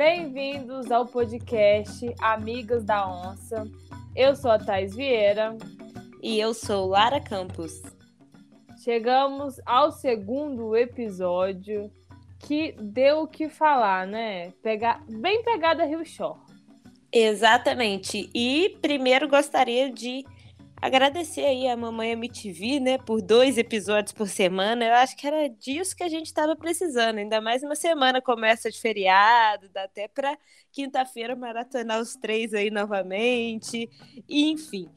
Bem-vindos ao podcast Amigas da Onça. Eu sou a Thais Vieira. E eu sou Lara Campos. Chegamos ao segundo episódio que deu o que falar, né? Pega... Bem pegada Rio Shore. Exatamente. E primeiro gostaria de agradecer aí a mamãe MTV, né, por dois episódios por semana. Eu acho que era disso que a gente estava precisando. Ainda mais uma semana começa de feriado, dá até para quinta-feira maratonar os três aí novamente. E, enfim,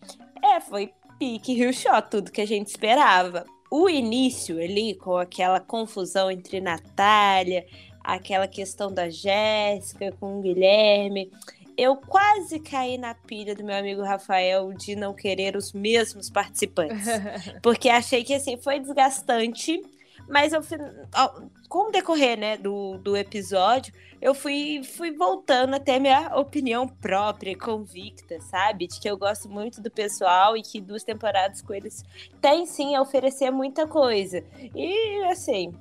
é, foi pique Rio Shot, tudo que a gente esperava. O início ali, com aquela confusão entre Natália, aquela questão da Jéssica com o Guilherme, eu quase caí na pilha do meu amigo Rafael de não querer os mesmos participantes. porque achei que assim foi desgastante. Mas eu com o decorrer né, do, do episódio, eu fui, fui voltando até minha opinião própria, convicta, sabe? De que eu gosto muito do pessoal e que duas temporadas com eles tem sim a oferecer muita coisa. E assim,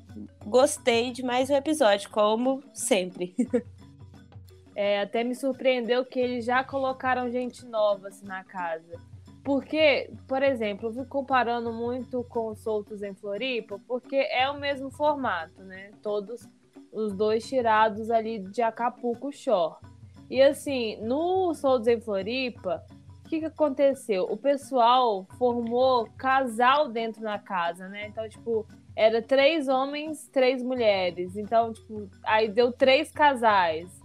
gostei de mais um episódio, como sempre. É, até me surpreendeu que eles já colocaram gente nova assim, na casa. Porque, por exemplo, eu fico comparando muito com os Soltos em Floripa, porque é o mesmo formato, né? Todos os dois tirados ali de Acapulco Shore. E assim, no Soltos em Floripa, o que, que aconteceu? O pessoal formou casal dentro da casa, né? Então, tipo, era três homens, três mulheres. Então, tipo, aí deu três casais.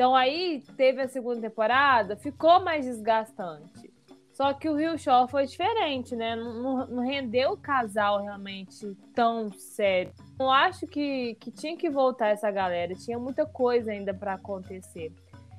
Então aí teve a segunda temporada, ficou mais desgastante. Só que o Rio Show foi diferente, né? Não, não rendeu o casal realmente tão sério. Eu acho que, que tinha que voltar essa galera, tinha muita coisa ainda para acontecer.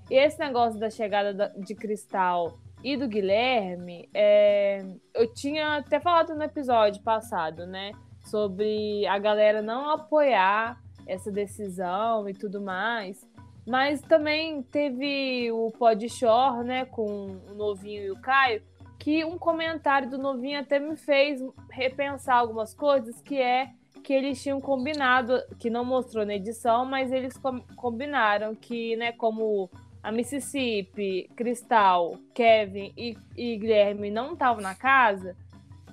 E esse negócio da chegada de Cristal e do Guilherme, é... eu tinha até falado no episódio passado, né? Sobre a galera não apoiar essa decisão e tudo mais. Mas também teve o Pod Shore, né, com o Novinho e o Caio, que um comentário do Novinho até me fez repensar algumas coisas, que é que eles tinham combinado, que não mostrou na edição, mas eles com, combinaram que, né, como a Mississippi, Cristal, Kevin e, e Guilherme não estavam na casa,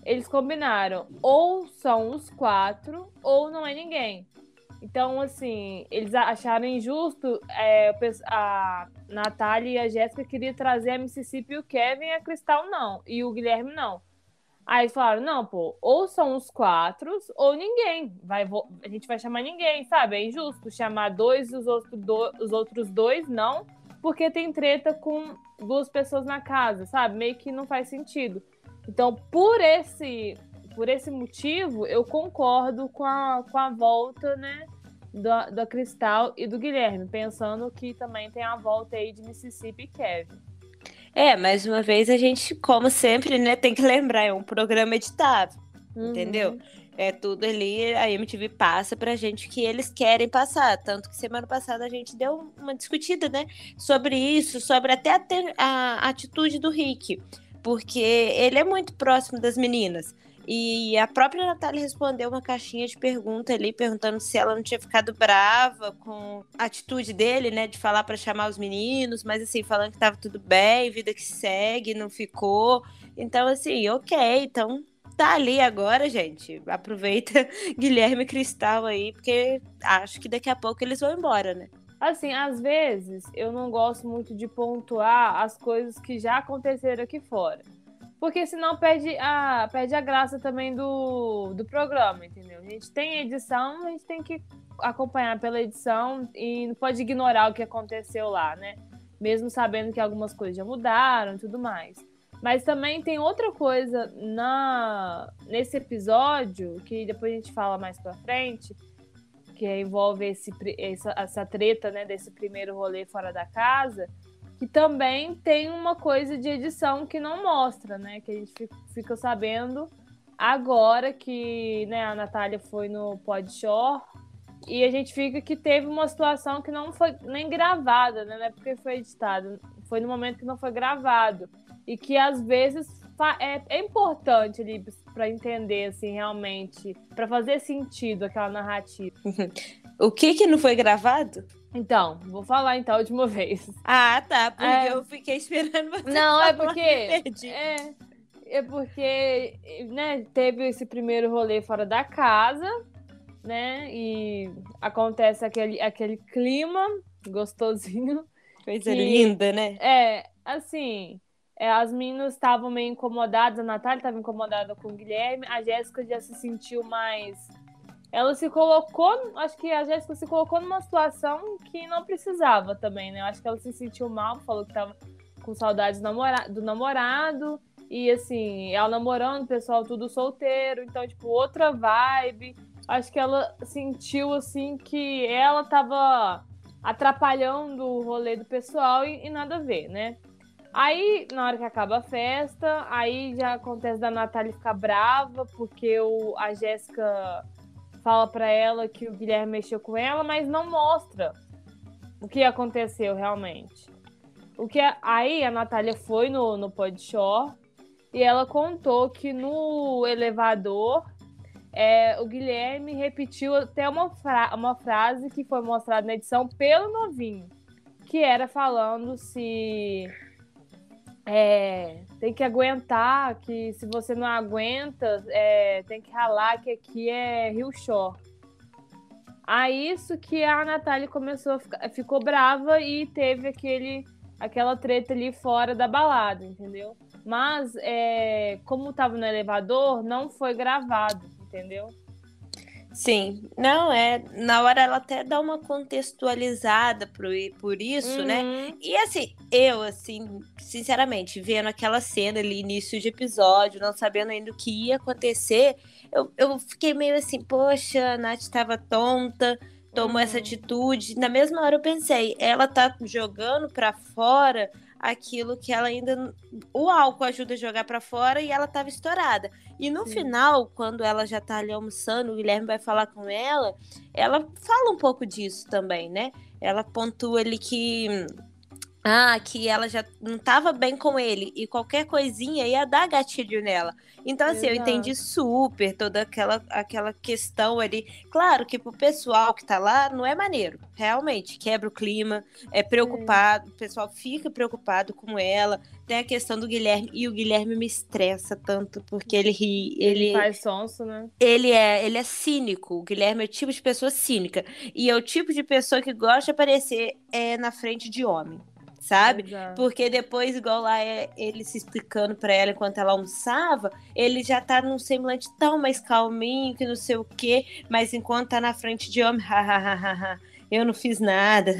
eles combinaram ou são os quatro ou não é ninguém. Então, assim, eles acharam injusto. É, a Natália e a Jéssica queriam trazer a Mississippi e o Kevin e a Cristal não. E o Guilherme não. Aí falaram: não, pô, ou são os quatro, ou ninguém. Vai, a gente vai chamar ninguém, sabe? É injusto chamar dois e os, outros do, os outros dois não, porque tem treta com duas pessoas na casa, sabe? Meio que não faz sentido. Então, por esse por esse motivo, eu concordo com a, com a volta, né? Da, da Cristal e do Guilherme, pensando que também tem a volta aí de Mississippi e Kevin. É, mais uma vez a gente, como sempre, né, tem que lembrar, é um programa editável, uhum. entendeu? É tudo ali, a MTV passa pra gente o que eles querem passar. Tanto que semana passada a gente deu uma discutida, né, sobre isso, sobre até a, a atitude do Rick, porque ele é muito próximo das meninas. E a própria Natália respondeu uma caixinha de pergunta ali, perguntando se ela não tinha ficado brava com a atitude dele, né, de falar para chamar os meninos, mas assim, falando que tava tudo bem, vida que segue, não ficou. Então, assim, ok, então tá ali agora, gente. Aproveita Guilherme Cristal aí, porque acho que daqui a pouco eles vão embora, né? Assim, às vezes eu não gosto muito de pontuar as coisas que já aconteceram aqui fora. Porque senão perde a, perde a graça também do, do programa, entendeu? A gente tem edição, a gente tem que acompanhar pela edição e não pode ignorar o que aconteceu lá, né? Mesmo sabendo que algumas coisas já mudaram e tudo mais. Mas também tem outra coisa na nesse episódio, que depois a gente fala mais pra frente, que envolve esse, essa, essa treta né, desse primeiro rolê fora da casa, que também tem uma coisa de edição que não mostra, né? Que a gente fica sabendo agora que né, a Natália foi no Podshore e a gente fica que teve uma situação que não foi nem gravada, né? Não é porque foi editado, foi no momento que não foi gravado. E que às vezes é, é importante ali para entender, assim, realmente, para fazer sentido aquela narrativa. o que que não foi gravado? Então, vou falar então a última vez. Ah, tá. Porque é... eu fiquei esperando você. Não, é porque. É, é porque, né, teve esse primeiro rolê fora da casa, né? E acontece aquele, aquele clima gostosinho. Coisa que, linda, né? É, assim. É, as meninas estavam meio incomodadas, a Natália estava incomodada com o Guilherme, a Jéssica já se sentiu mais ela se colocou, acho que a Jéssica se colocou numa situação que não precisava também, né? Eu acho que ela se sentiu mal, falou que tava com saudades do, namora do namorado, e assim, ela namorando, pessoal tudo solteiro, então, tipo, outra vibe. Acho que ela sentiu, assim, que ela tava atrapalhando o rolê do pessoal e, e nada a ver, né? Aí, na hora que acaba a festa, aí já acontece da Natália ficar brava, porque o, a Jéssica fala para ela que o Guilherme mexeu com ela, mas não mostra o que aconteceu realmente. O que aí a Natália foi no, no Podshore e ela contou que no elevador é, o Guilherme repetiu até uma, fra uma frase que foi mostrada na edição pelo novinho, que era falando se é, tem que aguentar, que se você não aguenta, é, tem que ralar, que aqui é Rio Shore. Aí isso que a Natália começou a ficar, ficou brava e teve aquele, aquela treta ali fora da balada, entendeu? Mas é, como estava no elevador, não foi gravado, entendeu? Sim, não é. Na hora ela até dá uma contextualizada por, por isso, né? uhum. né? E assim, eu, assim, sinceramente, vendo aquela cena ali, início de episódio, não sabendo ainda o que ia acontecer, eu, eu fiquei meio assim, poxa, a Nath estava tonta, tomou uhum. essa atitude. Na mesma hora eu pensei, ela tá jogando para fora aquilo que ela ainda. O álcool ajuda a jogar para fora e ela tava estourada. E no Sim. final, quando ela já tá ali almoçando, o Guilherme vai falar com ela, ela fala um pouco disso também, né? Ela pontua ali que ah, que ela já não estava bem com ele e qualquer coisinha ia dar gatilho nela. Então, assim, Exato. eu entendi super toda aquela, aquela questão ali. Claro que pro pessoal que tá lá não é maneiro, realmente, quebra o clima, é preocupado, é. o pessoal fica preocupado com ela. Tem a questão do Guilherme, e o Guilherme me estressa tanto, porque ele ri, ele... ele faz sonso, né? Ele é, ele é cínico, o Guilherme é o tipo de pessoa cínica, e é o tipo de pessoa que gosta de aparecer é, na frente de homem sabe? Exato. Porque depois, igual lá é ele se explicando para ela enquanto ela almoçava, ele já tá num semblante tão mais calminho que não sei o quê, mas enquanto tá na frente de homem, hahaha. eu não fiz nada,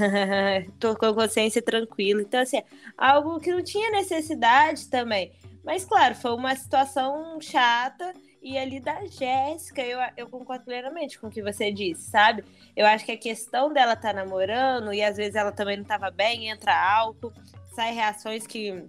tô com a consciência tranquila. Então, assim, algo que não tinha necessidade também. Mas, claro, foi uma situação chata e ali da Jéssica, eu, eu concordo plenamente com o que você disse, sabe? Eu acho que a questão dela tá namorando e às vezes ela também não tava bem, entra álcool, sai reações que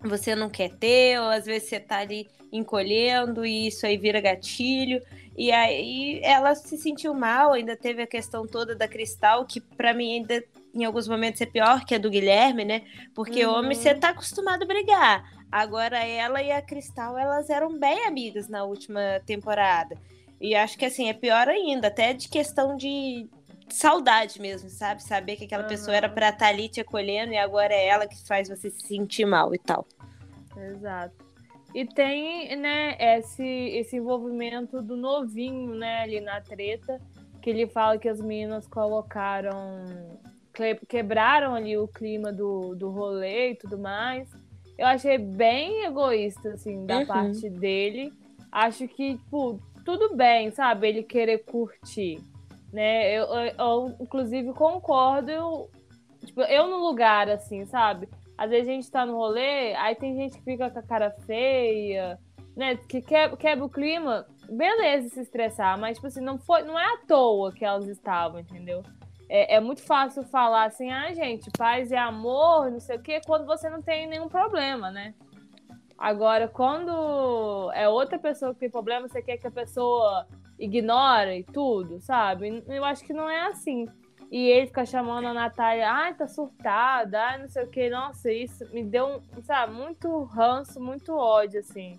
você não quer ter, ou às vezes você tá ali encolhendo e isso aí vira gatilho. E aí ela se sentiu mal, ainda teve a questão toda da Cristal, que para mim ainda em alguns momentos é pior que a do Guilherme, né? Porque uhum. homem você tá acostumado a brigar. Agora ela e a Cristal, elas eram bem amigas na última temporada. E acho que assim, é pior ainda, até de questão de saudade mesmo, sabe? Saber que aquela uhum. pessoa era pra estar ali te acolhendo e agora é ela que faz você se sentir mal e tal. Exato. E tem, né, esse, esse envolvimento do novinho, né, ali na treta, que ele fala que as meninas colocaram, quebraram ali o clima do, do rolê e tudo mais eu achei bem egoísta, assim, da uhum. parte dele. Acho que, tipo, tudo bem, sabe? Ele querer curtir, né? Eu, eu, eu inclusive, concordo. Eu, tipo, eu no lugar, assim, sabe? Às vezes a gente tá no rolê, aí tem gente que fica com a cara feia, né? Que quebra, quebra o clima. Beleza se estressar, mas, tipo assim, não, foi, não é à toa que elas estavam, entendeu? É, é, muito fácil falar assim, ah, gente, paz e amor, não sei o quê, quando você não tem nenhum problema, né? Agora, quando é outra pessoa que tem problema, você quer que a pessoa ignore tudo, sabe? Eu acho que não é assim. E ele fica chamando a Natália, ai, tá surtada, ai, não sei o que. Nossa, isso me deu, sabe, muito ranço, muito ódio, assim.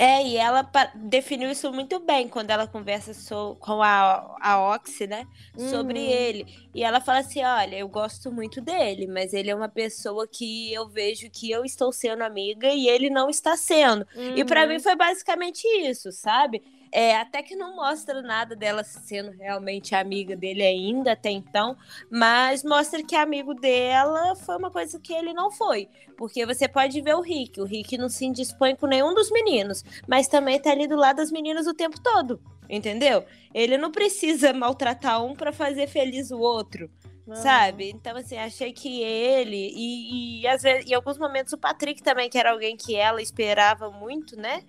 É, e ela definiu isso muito bem quando ela conversa so, com a, a Oxy, né? Uhum. Sobre ele. E ela fala assim: olha, eu gosto muito dele, mas ele é uma pessoa que eu vejo que eu estou sendo amiga e ele não está sendo. Uhum. E para mim foi basicamente isso, sabe? É, até que não mostra nada dela sendo realmente amiga dele ainda até então, mas mostra que amigo dela foi uma coisa que ele não foi. Porque você pode ver o Rick, o Rick não se indispõe com nenhum dos meninos, mas também tá ali do lado das meninas o tempo todo, entendeu? Ele não precisa maltratar um para fazer feliz o outro. Sabe? Então, assim, achei que ele e, e às vezes, em alguns momentos o Patrick também, que era alguém que ela esperava muito, né?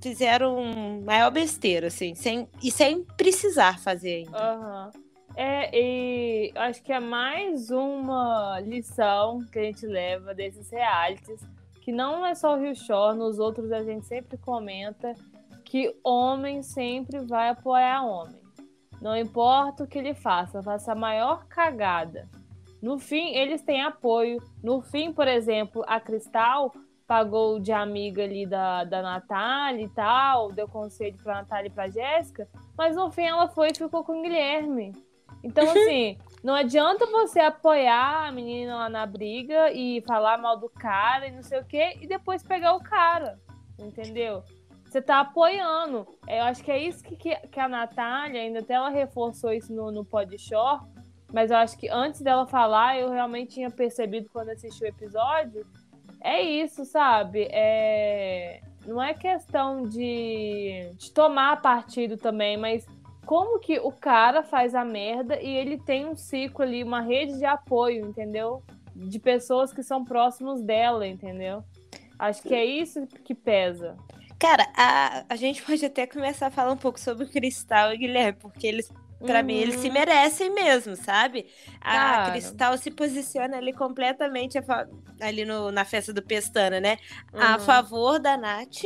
Fizeram maior besteira, assim, sem, e sem precisar fazer ainda. Uhum. É, e acho que é mais uma lição que a gente leva desses realities, que não é só o Rio Shore, nos outros a gente sempre comenta que homem sempre vai apoiar homem. Não importa o que ele faça, faça a maior cagada. No fim, eles têm apoio. No fim, por exemplo, a Cristal pagou de amiga ali da, da Natália e tal, deu conselho pra Natália e pra Jéssica, mas no fim ela foi e ficou com o Guilherme. Então, assim, não adianta você apoiar a menina lá na briga e falar mal do cara e não sei o quê, e depois pegar o cara, entendeu? Você tá apoiando. Eu acho que é isso que, que a Natália, ainda até ela reforçou isso no, no Podshore, mas eu acho que antes dela falar, eu realmente tinha percebido quando assisti o episódio, é isso, sabe? É... Não é questão de... de tomar partido também, mas como que o cara faz a merda e ele tem um ciclo ali, uma rede de apoio, entendeu? De pessoas que são próximos dela, entendeu? Acho que é isso que pesa. Cara, a, a gente pode até começar a falar um pouco sobre o Cristal e Guilherme, porque eles Pra uhum. mim, eles se uhum. merecem mesmo, sabe? A Cristal se posiciona ali completamente ali no, na festa do Pestana, né? Uhum. A favor da Nath.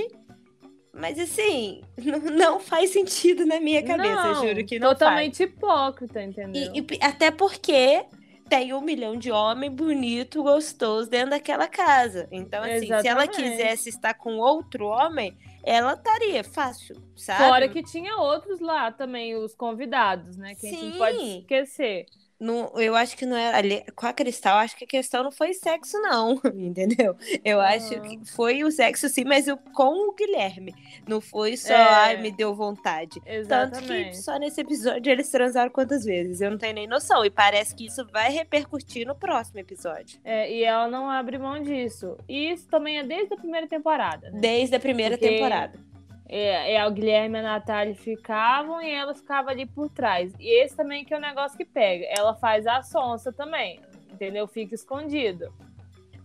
Mas assim, não faz sentido na minha cabeça, não, juro que não Totalmente faz. hipócrita, entendeu? E, e, até porque tem um milhão de homem bonito, gostoso dentro daquela casa. Então, assim, Exatamente. se ela quisesse estar com outro homem, ela estaria fácil, sabe? Fora que tinha outros lá também, os convidados, né? Que Sim. a gente não pode esquecer. Não, eu acho que não é ali com a Cristal, acho que a questão não foi sexo não, entendeu? Eu uhum. acho que foi o sexo sim, mas eu, com o Guilherme, não foi só, é. ai, me deu vontade. Exatamente. Tanto que só nesse episódio eles transaram quantas vezes, eu não tenho nem noção, e parece que isso vai repercutir no próximo episódio. É, e ela não abre mão disso. E isso também é desde a primeira temporada, né? Desde a primeira Porque... temporada. É, é, o Guilherme e a Natália ficavam e ela ficava ali por trás. E esse também que é o negócio que pega. Ela faz a sonsa também, entendeu? Fica escondido.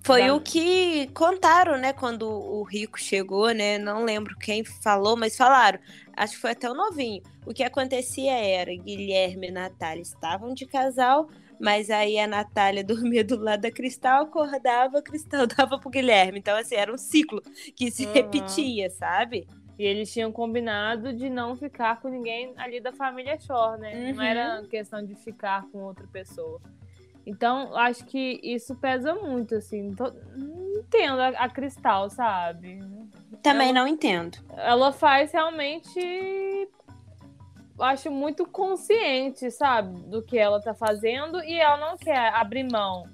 Foi o que contaram, né, quando o Rico chegou, né? Não lembro quem falou, mas falaram. Acho que foi até o novinho. O que acontecia era Guilherme e Natália estavam de casal, mas aí a Natália dormia do lado da Cristal, acordava, Cristal dava pro Guilherme. Então, assim, era um ciclo que se uhum. repetia, sabe? E eles tinham combinado de não ficar com ninguém ali da família Shore, né? Uhum. Não era uhum. questão de ficar com outra pessoa. Então, acho que isso pesa muito, assim. Tô... Não entendo a, a Cristal, sabe? Também ela, não entendo. Ela faz realmente. Acho muito consciente, sabe? Do que ela tá fazendo e ela não quer abrir mão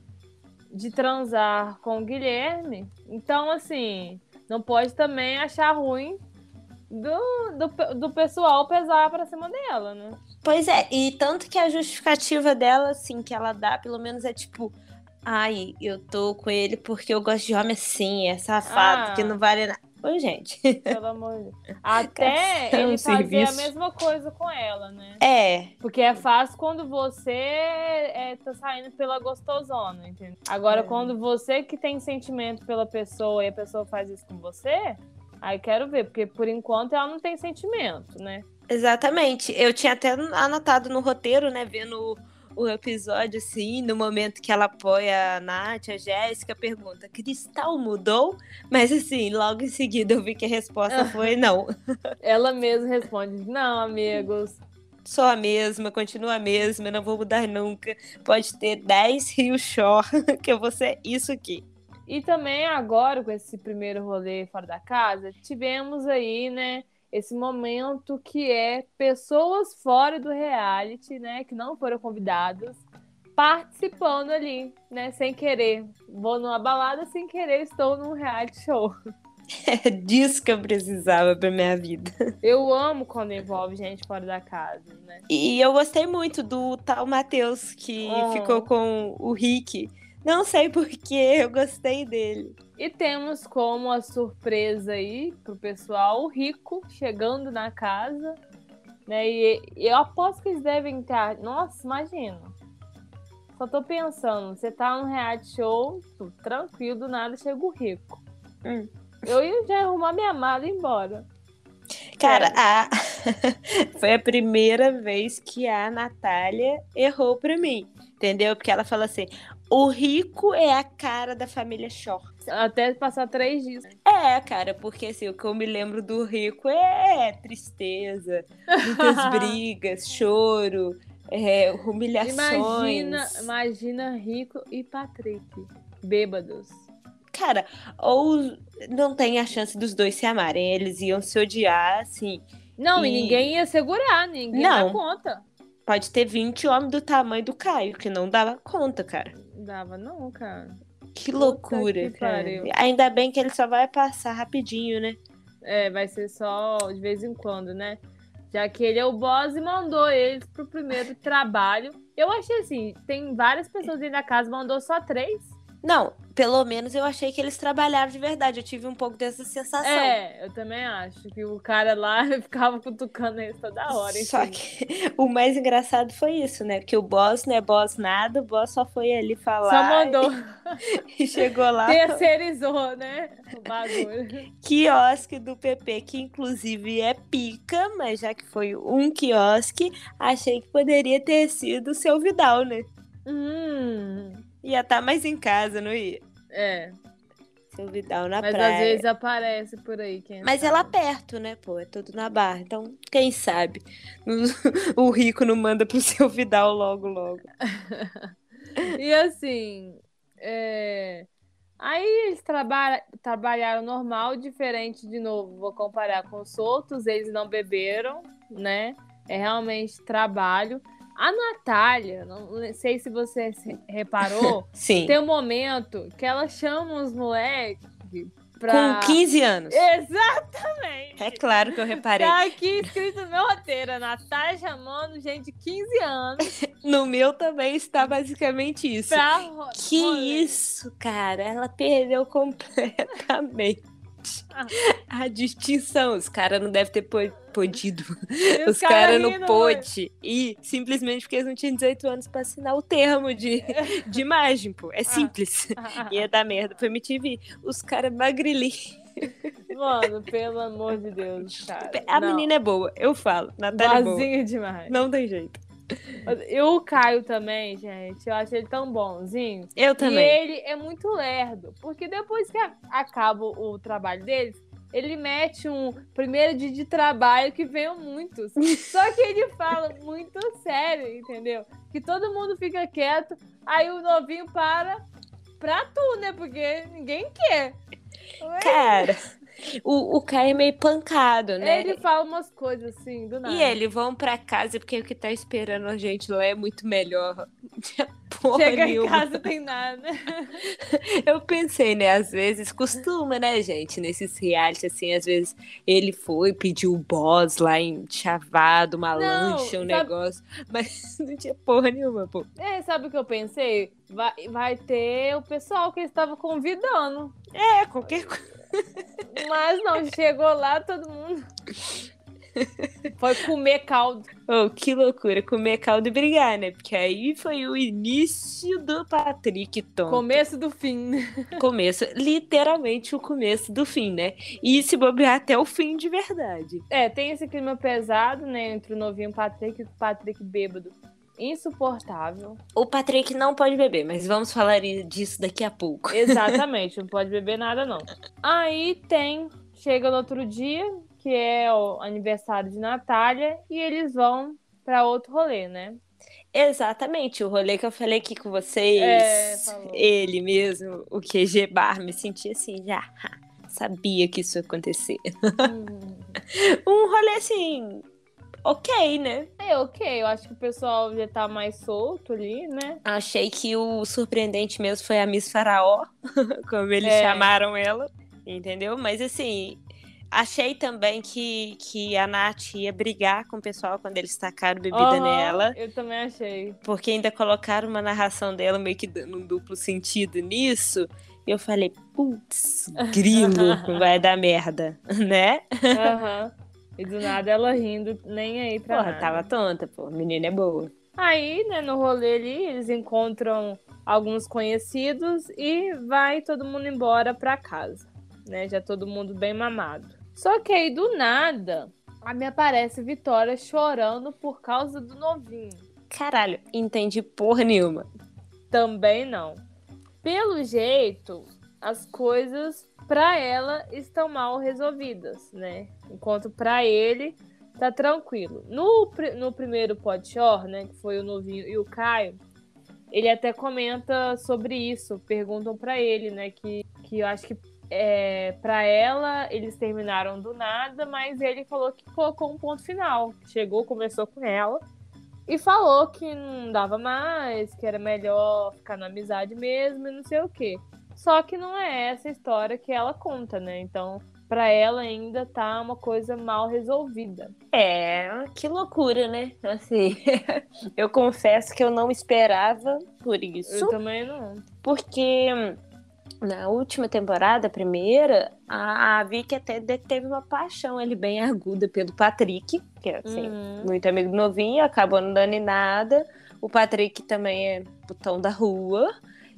de transar com o Guilherme. Então, assim, não pode também achar ruim do, do, do pessoal pesar pra cima dela, né? Pois é, e tanto que a justificativa dela, assim, que ela dá, pelo menos é tipo. Ai, eu tô com ele porque eu gosto de homem assim, é safado, ah. que não vale nada. Oi, gente. Pelo amor de Deus. Até ele fazer serviço. a mesma coisa com ela, né? É. Porque é fácil quando você é, tá saindo pela gostosona, entendeu? Agora, é. quando você que tem sentimento pela pessoa e a pessoa faz isso com você, Aí quero ver, porque por enquanto ela não tem sentimento, né? Exatamente. Eu tinha até anotado no roteiro, né, vendo o, episódio, assim, no momento que ela apoia a Nath, a Jéssica, pergunta: Cristal mudou? Mas, assim, logo em seguida eu vi que a resposta foi não. ela mesma responde: não, amigos. Sou a mesma, continua a mesma, não vou mudar nunca. Pode ter 10 Rio Shore, que eu vou ser isso aqui. E também agora, com esse primeiro rolê fora da casa, tivemos aí, né, esse momento que é pessoas fora do reality, né, que não foram convidadas, participando ali, né, sem querer. Vou numa balada sem querer, estou num reality show. É disso que eu precisava pra minha vida. Eu amo quando envolve gente fora da casa, né? E eu gostei muito do tal Matheus, que oh. ficou com o Rick. Não sei porquê, eu gostei dele. E temos como a surpresa aí pro pessoal o Rico chegando na casa. Né? E eu aposto que eles devem estar. Nossa, imagina. Só tô pensando, você tá num reality show, tranquilo, do nada chega o Rico. Hum. Eu ia já arrumar minha mala e ir embora. Cara, a... foi a primeira vez que a Natália errou pra mim. Entendeu? Porque ela fala assim: o rico é a cara da família Short. Até passar três dias. É, cara, porque assim, o que eu me lembro do rico é tristeza, muitas brigas, choro, é, humilhações. Imagina, imagina Rico e Patrick, bêbados. Cara, ou não tem a chance dos dois se amarem, eles iam se odiar, assim. Não, e, e ninguém ia segurar, ninguém não. dá conta. Pode ter 20 homens do tamanho do Caio, que não dava conta, cara. Dava não, cara. Que loucura, que cara. Ainda bem que ele só vai passar rapidinho, né? É, vai ser só de vez em quando, né? Já que ele é o boss e mandou eles pro primeiro trabalho. Eu achei assim, tem várias pessoas dentro da casa, mandou só três. Não, pelo menos eu achei que eles trabalharam de verdade. Eu tive um pouco dessa sensação. É, eu também acho que o cara lá ficava cutucando eles toda hora. Enfim. Só que o mais engraçado foi isso, né? Que o boss não é boss nada, o boss só foi ali falar. Só mandou. E, e chegou lá. Terceirizou, né? O bagulho. quiosque do PP, que inclusive é pica, mas já que foi um quiosque, achei que poderia ter sido o seu Vidal, né? Hum. Ia estar tá mais em casa, não ia? É. Seu Vidal na Mas praia. Mas às vezes aparece por aí. Quem Mas sabe. é lá perto, né, pô? É tudo na barra. Então, quem sabe? o rico não manda pro seu Vidal logo, logo. e assim. É... Aí eles traba trabalharam normal, diferente de novo. Vou comparar com os outros, eles não beberam, né? É realmente trabalho. A Natália, não sei se você reparou, tem um momento que ela chama os moleques Pra... Com 15 anos. Exatamente. É claro que eu reparei. Tá aqui escrito no meu roteiro. A Natália chamando gente de 15 anos. no meu também está basicamente isso. Pra... Que isso, cara. Ela perdeu completamente a distinção. Os caras não devem ter podido. Os caras cara não pôde. E simplesmente porque eles não tinham 18 anos pra assinar o termo de, de imagem, pô. É ah. simples. Ia dar merda pra MTV. Os caras magrilinhos. Mano, pelo amor de Deus, cara. A não. menina é boa, eu falo. Natália é boa. demais. Não tem jeito. E o Caio também, gente, eu acho ele tão bonzinho. Eu também. E ele é muito lerdo, porque depois que acaba o trabalho deles, ele mete um primeiro dia de trabalho que veio muitos. Só que ele fala muito sério, entendeu? Que todo mundo fica quieto, aí o novinho para pra tu, né? Porque ninguém quer. Cara, o, o Kai é meio pancado, né? Ele fala umas coisas assim, do nada. E ele, vão pra casa porque o que tá esperando a gente lá é muito melhor. Porra Chega nenhuma. em casa tem nada. Eu pensei, né? Às vezes costuma, né, gente? Nesses reality, assim, às vezes ele foi, pediu o boss lá em chavado, uma não, lancha, um sabe... negócio. Mas não tinha porra nenhuma, pô. É, sabe o que eu pensei? Vai, vai ter o pessoal que eles estavam convidando. É, qualquer coisa. Mas não, chegou lá, todo mundo. Foi comer caldo. Oh, que loucura, comer caldo e brigar, né? Porque aí foi o início do Patrick Tom. Começo do fim. Começo, literalmente o começo do fim, né? E se bobear até o fim de verdade. É, tem esse clima pesado, né? Entre o novinho Patrick e o Patrick bêbado insuportável. O Patrick não pode beber, mas vamos falar disso daqui a pouco. Exatamente, não pode beber nada não. Aí tem, chega no outro dia, que é o aniversário de Natália, e eles vão para outro rolê, né? Exatamente, o rolê que eu falei aqui com vocês, É, ele mesmo, o QG Bar, me senti assim, já sabia que isso ia acontecer. Hum. Um rolê assim, ok, né? É, ok. Eu acho que o pessoal já tá mais solto ali, né? Achei que o surpreendente mesmo foi a Miss Faraó, como eles É. chamaram ela, entendeu? Mas assim, achei também que, que a Nath ia brigar com o pessoal quando eles tacaram bebida Aham, nela. Eu também achei. porque ainda colocaram uma narração dela meio que dando um duplo sentido nisso. E eu falei, putz, grilo, vai dar merda, né? Aham. E do nada ela rindo, nem aí pra Porra, nada. tava tonta, pô, menina é boa. Aí, né, no rolê ali, eles encontram alguns conhecidos e vai todo mundo embora pra casa, né? Já todo mundo bem mamado. Só que aí, do nada, a me aparece Vitória chorando por causa do novinho. Caralho, entendi porra nenhuma. Também não. Pelo jeito, as coisas pra ela estão mal resolvidas, né? Enquanto pra ele tá tranquilo. No, no primeiro podshore, né, que foi o novinho e o Caio, ele até comenta sobre isso, perguntam pra ele, né, que, que eu acho que é, para ela eles terminaram do nada, mas ele falou que colocou um ponto final. Chegou, conversou com ela e falou que não dava mais, que era melhor ficar na amizade mesmo e não sei o quê. Só que não é essa história que ela conta, né? Então, pra ela ainda tá uma coisa mal resolvida. É, que loucura, né? Assim, eu confesso que eu não esperava por isso. Eu também não. Porque na última temporada, a primeira, a, a Vicky até teve uma paixão ali bem aguda pelo Patrick, que é assim, Uhum. muito amigo novinho, acabou não dando em nada. O Patrick também é putão da rua.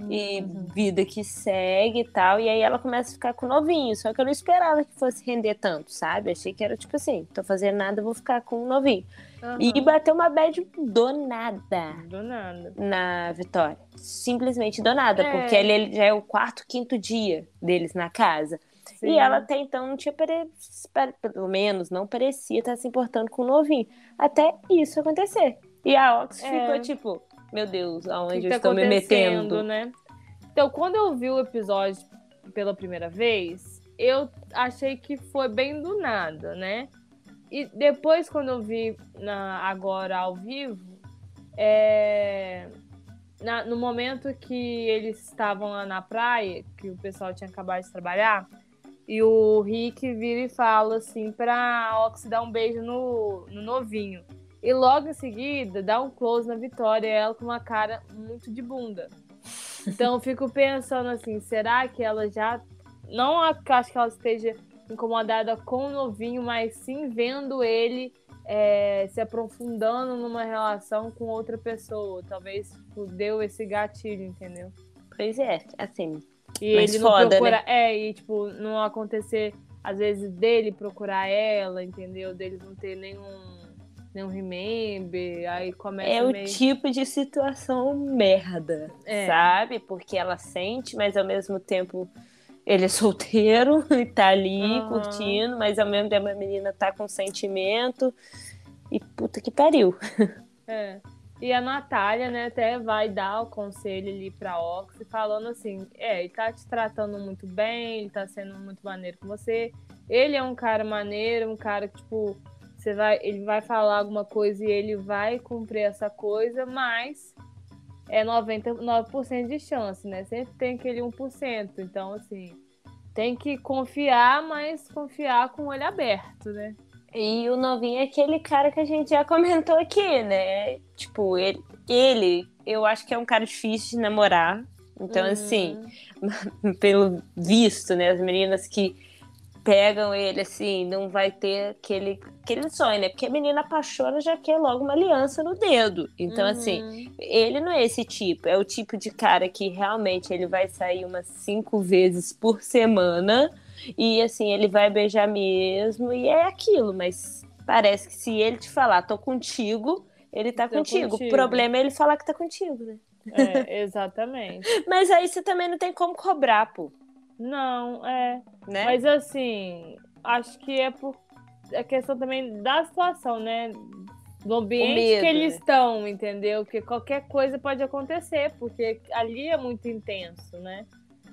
E Uhum. vida que segue e tal. E aí ela começa a ficar com o novinho. Só que eu não esperava que fosse render tanto, sabe? Achei que era tipo assim: tô fazendo nada, vou ficar com o novinho. Aham. E bateu uma bad do nada Do nada. na Vitória. Simplesmente do nada, É. porque ele, já é o quarto, quinto dia deles na casa. Sim. E ela até então não tinha, pare... pelo menos, não parecia estar se importando com o novinho. Até isso acontecer. E a Ox É. ficou tipo, meu Deus, aonde que eu tá estou me metendo? né? Então, quando eu vi o episódio pela primeira vez, eu achei que foi bem do nada, né? E depois, quando eu vi na, agora ao vivo, é, na- no momento que eles estavam lá na praia, que o pessoal tinha acabado de trabalhar, e o Rick vira e fala assim pra Ox dar um beijo no, no novinho. E logo em seguida dá um close na Vitória, ela com uma cara muito de bunda. Então eu fico pensando assim, será que ela já. Não acho que ela esteja incomodada com o novinho, mas sim vendo ele é, se aprofundando numa relação com outra pessoa. Talvez tipo, deu esse gatilho, entendeu? Pois é, assim, E ele não foda, né? procura. É, e tipo, não acontecer, às vezes, dele procurar ela, entendeu? Deles não ter nenhum. Nenhum remember, aí começa é o meio... tipo de situação merda, É. sabe? Porque ela sente, mas ao mesmo tempo ele é solteiro e tá ali Aham. curtindo, mas ao mesmo tempo a menina tá com sentimento. E puta que pariu. É. E a Natália, né, até vai dar o conselho ali pra Ox, falando assim: é, ele tá te tratando muito bem, ele tá sendo muito maneiro com você. Ele é um cara maneiro, um cara que, tipo, você vai, ele vai falar alguma coisa e ele vai cumprir essa coisa, mas é 99% de chance, né? Sempre tem aquele 1%. Então, assim, tem que confiar, mas confiar com o olho aberto, né? E o novinho é aquele cara que a gente já comentou aqui, né? Tipo, ele, ele eu acho que é um cara difícil de namorar. Então, Uhum. assim, pelo visto, né? As meninas que pegam ele, assim, não vai ter aquele, aquele sonho, né? Porque a menina apaixona já quer logo uma aliança no dedo. Então, assim, Uhum. ele não é esse tipo. É o tipo de cara que realmente ele vai sair umas cinco vezes por semana. E, assim, ele vai beijar mesmo. E é aquilo, mas parece que se ele te falar, tô contigo, ele tá contigo. contigo. O problema é ele falar que tá contigo, né? É, exatamente. Mas aí você também não tem como cobrar, pô. Não, é. Né? Mas assim, acho que é por. É questão também da situação, né? do ambiente medo, que eles né? estão, entendeu? Que qualquer coisa pode acontecer, porque ali é muito intenso, né?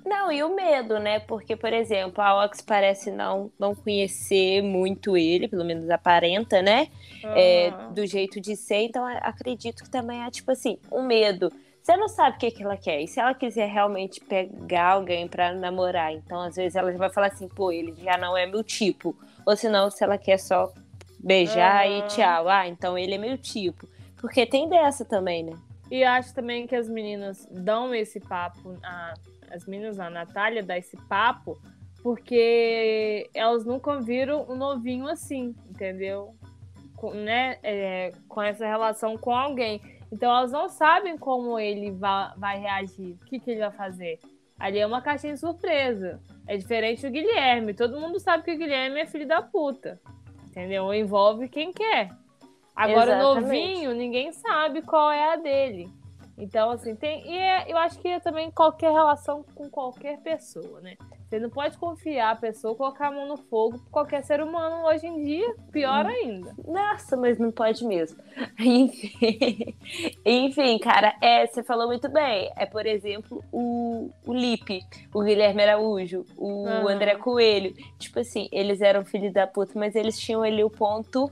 Não, e o medo, né? Porque, por exemplo, a Ox parece não, não conhecer muito ele, pelo menos aparenta, né? Uhum. É, do jeito de ser, então acredito que também é tipo assim, o um medo. Você não sabe o que, que ela quer. E se ela quiser realmente pegar alguém para namorar, então às vezes ela vai falar assim, pô, ele já não é meu tipo. Ou senão, se ela quer só beijar uhum. e tchau. Ah, então ele é meu tipo. Porque tem dessa também, né? E acho também que as meninas dão esse papo, a, as meninas, a Natália dá esse papo, porque elas nunca viram um novinho assim, entendeu? Com, né, é, com essa relação com alguém. Então elas não sabem como ele vai, vai reagir, o que, que ele vai fazer. Ali é uma caixinha de surpresa. É diferente do Guilherme. Todo mundo sabe que o Guilherme é filho da puta. Entendeu? Envolve quem quer. Agora, o novinho, ninguém sabe qual é a dele. Então, assim, tem. E é, eu acho que é também qualquer relação com qualquer pessoa, né? Você não pode confiar a pessoa, colocar a mão no fogo por qualquer ser humano hoje em dia, pior hum. ainda. Nossa, mas não pode mesmo. Enfim, Enfim cara, é, você falou muito bem. É, por exemplo, o, o Lipe, o Guilherme Araújo, o uhum. André Coelho. Tipo assim, eles eram filhos da puta, mas eles tinham ali o ponto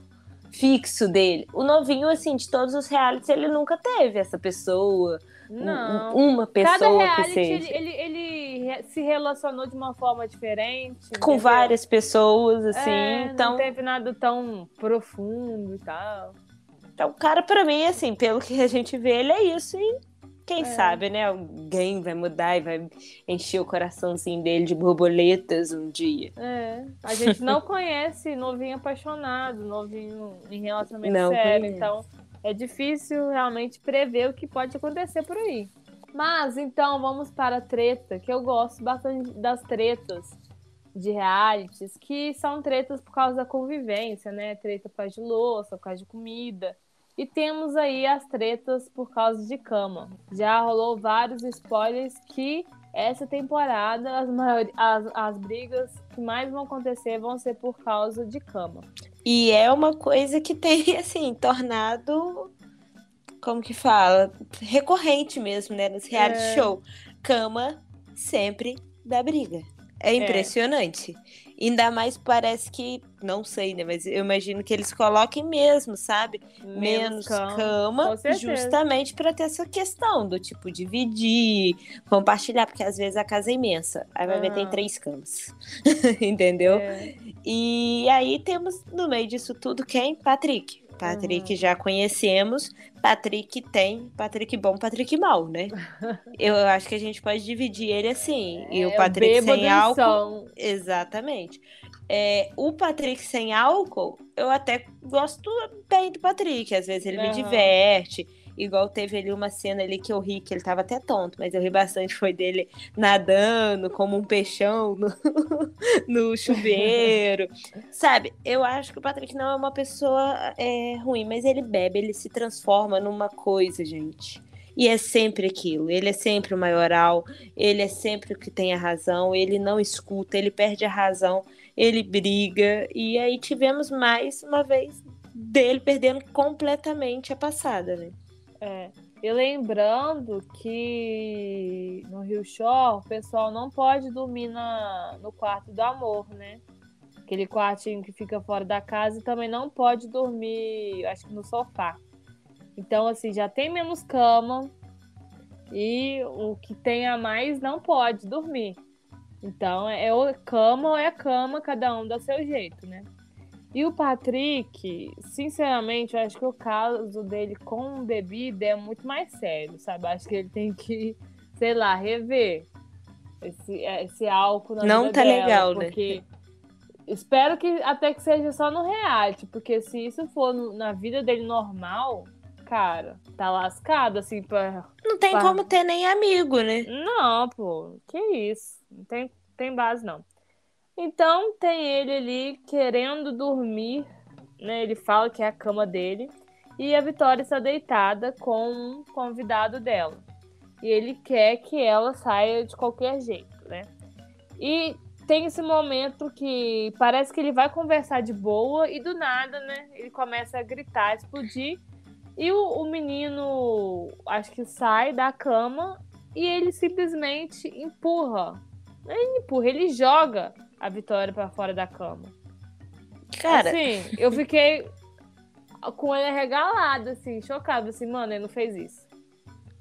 fixo dele. O novinho, assim, de todos os realities, ele nunca teve essa pessoa. Não. Uma pessoa Cada reality, que seja. Ele, ele, ele, se relacionou de uma forma diferente. Com entendeu? várias pessoas, assim. É, então... Não teve nada tão profundo e tal. Então, o cara, pra mim, assim, pelo que a gente vê, ele é isso. E quem é. sabe, né? Alguém vai mudar e vai encher o coraçãozinho dele de borboletas um dia. É. A gente não conhece novinho apaixonado, novinho em relacionamento não sério. Conheço. Então, é difícil realmente prever o que pode acontecer por aí. Mas, então, vamos para a treta, que eu gosto bastante das tretas de realities, que são tretas por causa da convivência, né? Treta por causa de louça, por causa de comida. E temos aí as tretas por causa de cama. Já rolou vários spoilers que essa temporada as, as, as brigas que mais vão acontecer vão ser por causa de cama. E é uma coisa que tem, assim, tornado. Como que fala? Recorrente mesmo, né? Nos reality é... show. Cama sempre dá briga. É, impressionante. É. Ainda mais parece que, não sei, né? Mas eu imagino que eles coloquem mesmo, sabe? Menos, Menos cama, cama justamente para ter essa questão do tipo dividir, compartilhar, porque às vezes a casa é imensa. Aí vai ver, tem ah. três camas. Entendeu? É. E aí temos no meio disso tudo quem? Patrick. Patrick uhum. já conhecemos. Patrick tem Patrick bom, Patrick mal, né? Eu acho que a gente pode dividir ele assim. É, e o Patrick sem álcool. Exatamente. É, o Patrick sem álcool, eu até gosto bem do Patrick. Às vezes ele uhum. me diverte. Igual teve ali uma cena ali que eu ri, que ele tava até tonto, mas eu ri bastante, foi dele nadando como um peixão no, no chuveiro. Sabe, eu acho que o Patrick não é uma pessoa é, ruim, mas ele bebe, ele se transforma numa coisa, gente. E é sempre aquilo. Ele é sempre o maioral, ele é sempre o que tem a razão, ele não escuta, ele perde a razão, ele briga. E aí tivemos mais uma vez dele perdendo completamente a passada, né? É. E lembrando que no Rio Shore o pessoal não pode dormir na, no quarto do amor, né? Aquele quartinho que fica fora da casa e também não pode dormir, acho que no sofá. Então, assim, já tem menos cama e o que tem a mais não pode dormir. Então, é ou cama ou é cama, cada um dá seu jeito, né? E o Patrick, sinceramente, eu acho que o caso dele com bebida é muito mais sério, sabe? Acho que ele tem que, sei lá, rever esse, esse álcool na Não tá dela, legal, porque... né? Espero que até que seja só no reality, porque se isso for no, na vida dele normal, cara, tá lascado, assim, pra. Não tem pra... como ter nem amigo, né? Não, pô, que isso. Não tem, tem base, não. Então tem ele ali querendo dormir, né? Ele fala que é a cama dele. E a Vitória está deitada com um convidado dela. E ele quer que ela saia de qualquer jeito, né? E tem esse momento que parece que ele vai conversar de boa e do nada, né? Ele começa a gritar, explodir. E o, o menino, acho que sai da cama e ele simplesmente empurra. Ele empurra, ele joga a Vitória para fora da cama. Cara. Assim, eu fiquei com ele regalado, assim, chocado, assim, mano, ele não fez isso.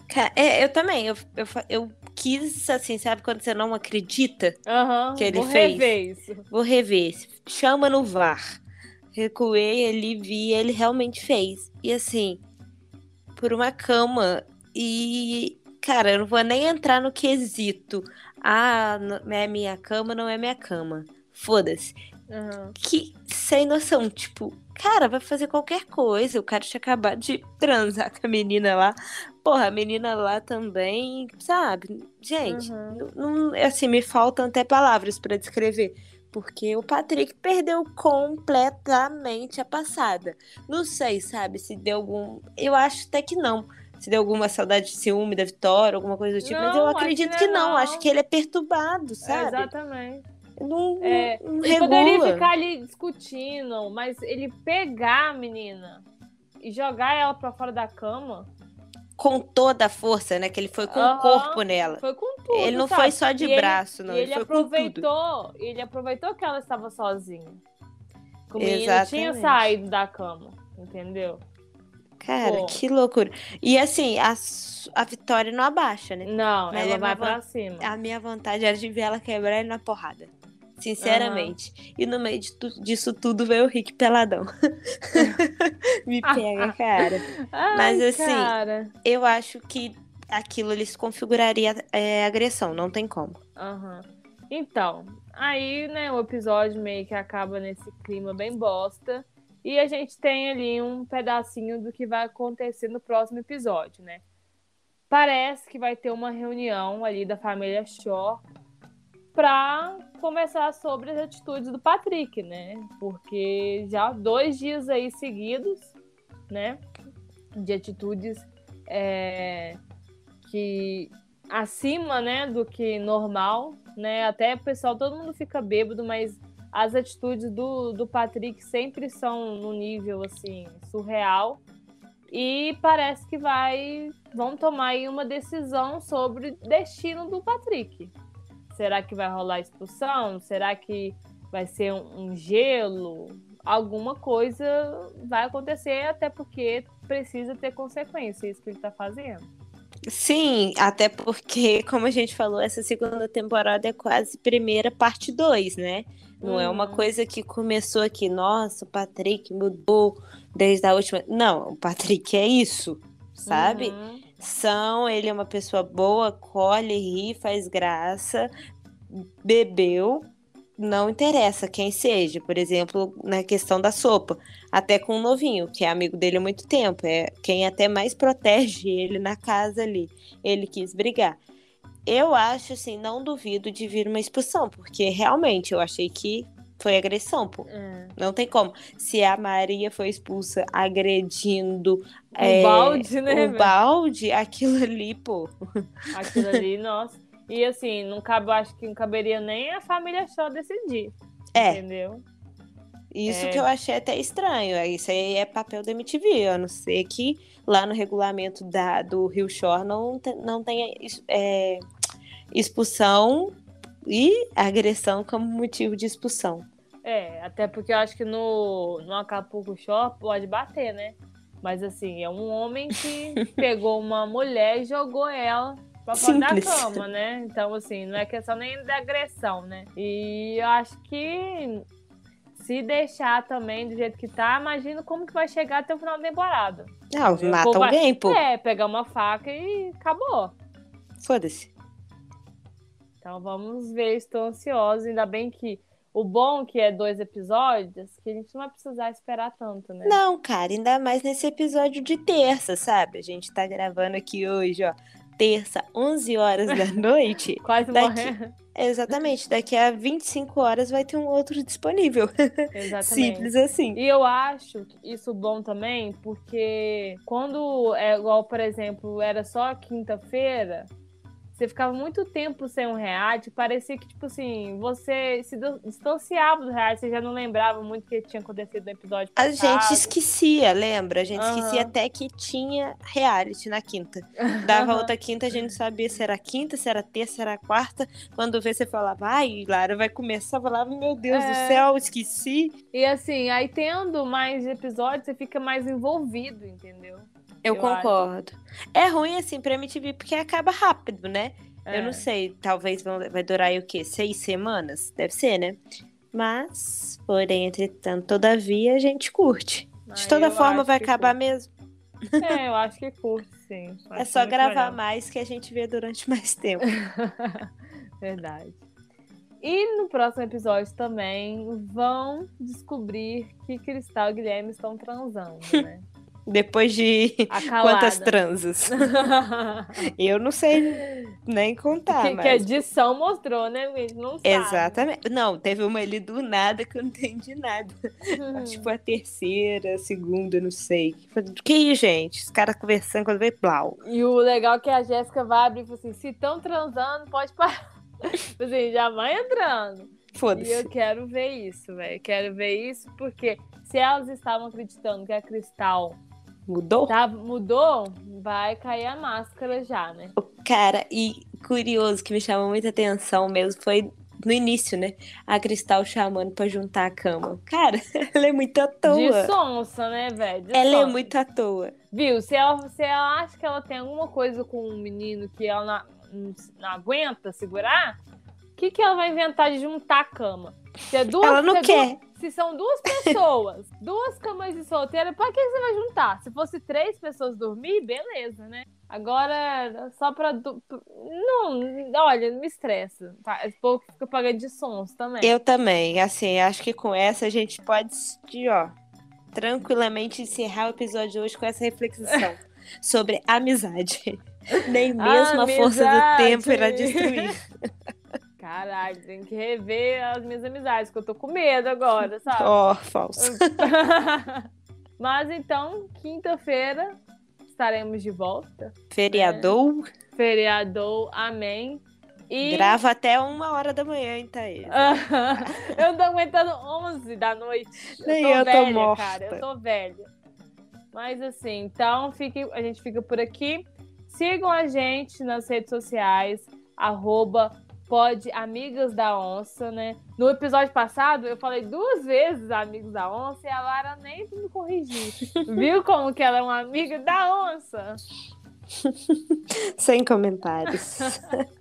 Cara, é, eu também. Eu, eu, eu quis, assim, sabe quando você não acredita uhum, que ele vou fez? Rever isso. Vou rever. Chama no VAR. Recuei ali, vi, ele realmente fez. E assim, por uma cama. E, cara, eu não vou nem entrar no quesito. Ah, é minha cama, não é minha cama. Foda-se. Uhum. Que sem noção, tipo, cara, vai fazer qualquer coisa. O cara tinha acabado de transar com a menina lá. Porra, a menina lá também, sabe? Gente, Uhum. não, assim, me faltam até palavras pra descrever. Porque o Patrick perdeu completamente a passada. Não sei, sabe, se deu algum. Eu acho até que não. Se deu alguma saudade de ciúme da Vitória, alguma coisa do tipo. mas eu Não, acho que acredito não é que não. não. Acho que ele é perturbado, É, sabe? exatamente. não, É, não Ele poderia ficar ali discutindo, mas ele pegar a menina e jogar ela pra fora da cama Com toda a força, né? Que ele foi com Aham. o corpo nela. foi com tudo. Ele não sabe? foi só de E ele- braço, não. e Ele, ele aproveitou, ele aproveitou que ela estava sozinha. Que o menino tinha saído da cama, entendeu? Cara, Pô. que loucura. E assim, a, a Vitória não abaixa, né? Não, Mas ela vai pra cima. A minha vontade era de ver ela quebrar ele na porrada. Sinceramente. E no meio tu- disso tudo veio o Rick peladão. Me pega, cara. Ai, mas assim, Cara. Eu acho que aquilo ele se configuraria é, agressão, não tem como. Aham. Então, aí, né, o episódio meio que acaba nesse clima bem bosta. E a gente tem ali um pedacinho do que vai acontecer no próximo episódio, né? Parece que vai ter uma reunião ali da família Shaw para conversar sobre as atitudes do Patrick, né? Porque já dois dias aí seguidos, né? De atitudes é, que acima, né, do que normal, né? Até o pessoal, todo mundo fica bêbado, mas as atitudes do, do Patrick sempre são no nível assim surreal. E parece que vai vão tomar uma decisão sobre destino do Patrick. Será que vai rolar expulsão? Será que vai ser um, um gelo? Alguma coisa vai acontecer, até porque precisa ter consequência isso que ele tá fazendo. Sim, até porque, como a gente falou, essa segunda temporada é quase primeira parte 2, né? Não é uma Uhum. coisa que começou aqui, nossa, o Patrick mudou desde a última. Não, o Patrick é isso, sabe? Uhum. São, ele é uma pessoa boa, colhe, ri, faz graça, bebeu, não interessa quem seja, por exemplo, na questão da sopa, até com o novinho, que é amigo dele há muito tempo, é quem até mais protege ele na casa ali. Ele quis brigar. Eu acho assim, não duvido de vir uma expulsão, porque realmente eu achei que foi agressão, pô. É. Não tem como. Se a Maria foi expulsa agredindo Um é, balde, né? o velho? balde, aquilo ali, pô. Aquilo ali, nossa. E assim, não cabe, acho que não caberia nem a família Shaw decidir. É. Entendeu? Isso É. que eu achei até estranho. Isso aí é papel da MTV, a não ser que lá no regulamento da, do Rio Shore não, não tenha é, expulsão e agressão como motivo de expulsão. É, até porque eu acho que no, no Acapulco Shore pode bater, né? Mas assim, é um homem que pegou uma mulher e jogou ela pra fora da cama, né? Então, assim, não é questão nem da agressão, né? E eu acho que se deixar também do jeito que tá, imagino como que vai chegar até o final da temporada. Não, Eu mata vou- alguém, pô. É, pegar uma faca e acabou. Foda-se. Então vamos ver, estou ansiosa. Ainda bem que o bom que é dois episódios, que a gente não vai precisar esperar tanto, né? Não, cara, ainda mais nesse episódio de terça, sabe? A gente tá gravando aqui hoje, ó. Terça, 11 horas da noite. Quase Daqui- morrendo. Exatamente, daqui a 25 horas vai ter um outro disponível. Exatamente. Simples assim. E eu acho isso bom também, porque quando é igual, por exemplo, era só quinta-feira, você ficava muito tempo sem um reality, parecia que, tipo assim, você se distanciava do reality, você já não lembrava muito o que tinha acontecido no episódio passado. A gente esquecia, lembra? A gente uhum. esquecia até que tinha reality na quinta. Dava outra quinta, a gente sabia se era quinta, se era terça, se era quarta. Quando vê, você falava, ai, Lara, vai começar. Eu falava, meu Deus é... do céu, esqueci. E assim, aí tendo mais episódios, você fica mais envolvido, entendeu? Eu, eu concordo. Acho. É ruim, assim, pra MTV, porque acaba rápido, né? É. Eu não sei, talvez vai durar aí o quê? Seis semanas? Deve ser, né? Mas, porém, entretanto, todavia, a gente curte. De toda forma, vai acabar curte. mesmo. É, eu acho que curte, sim. Acho é só gravar legal. mais que a gente vê durante mais tempo. Verdade. E no próximo episódio também vão descobrir que Cristal e Guilherme estão transando, né? Depois de quantas transas? eu não sei nem contar. Que, mas... que a edição mostrou, né? Gente não sabe. Exatamente. Não, teve uma ali do nada que eu não entendi nada. Uhum. Tipo a terceira, a segunda, não sei. Que isso, gente? Os caras conversando quando veio plau. E o legal é que a Jéssica vai abrir e fala assim: se estão transando, pode parar. Assim, já vai entrando. Foda-se. E eu quero ver isso, velho. Quero ver isso porque se elas estavam acreditando que a Cristal Mudou? Tá, mudou? Vai cair a máscara já, né? Cara, e curioso que me chamou muita atenção mesmo foi no início, né? A Cristal chamando pra juntar a cama. Cara, ela é muito à toa. De sonsa, né, velho? Ela sonsa. é muito à toa. Viu? Se ela, se ela acha que ela tem alguma coisa com um menino que ela não, não aguenta segurar, que, que ela vai inventar de juntar a cama? Se é duas, ela não se é quer. Duas, se são duas pessoas, duas camas de solteira, pra que você vai juntar? Se fosse três pessoas dormir, beleza, né? Agora, só pra. Du... Não, olha, me estressa. Tá? Esse povo fica pagando de sons também. Eu também. Assim, acho que com essa a gente pode, ó, tranquilamente encerrar o episódio de hoje com essa reflexão sobre amizade. Nem mesmo amizade. a força do tempo irá destruir. Caralho, tem que rever as minhas amizades, que eu tô com medo agora, sabe? Ó, oh, falso. Mas então, quinta-feira estaremos de volta. Feriadou. Né? Feriadou, amém. E... Grava até uma hora da manhã, hein, Thaís? eu tô aguentando 11 da noite. Nem eu tô, eu velha, tô morta. cara. Eu tô velha. Mas assim, então fique, a gente fica por aqui. Sigam a gente nas redes sociais, arroba pode Amigas da Onça, né? No episódio passado, eu falei duas vezes Amigos da Onça e a Lara nem me corrigiu. Viu como que ela é uma amiga da onça? Sem comentários.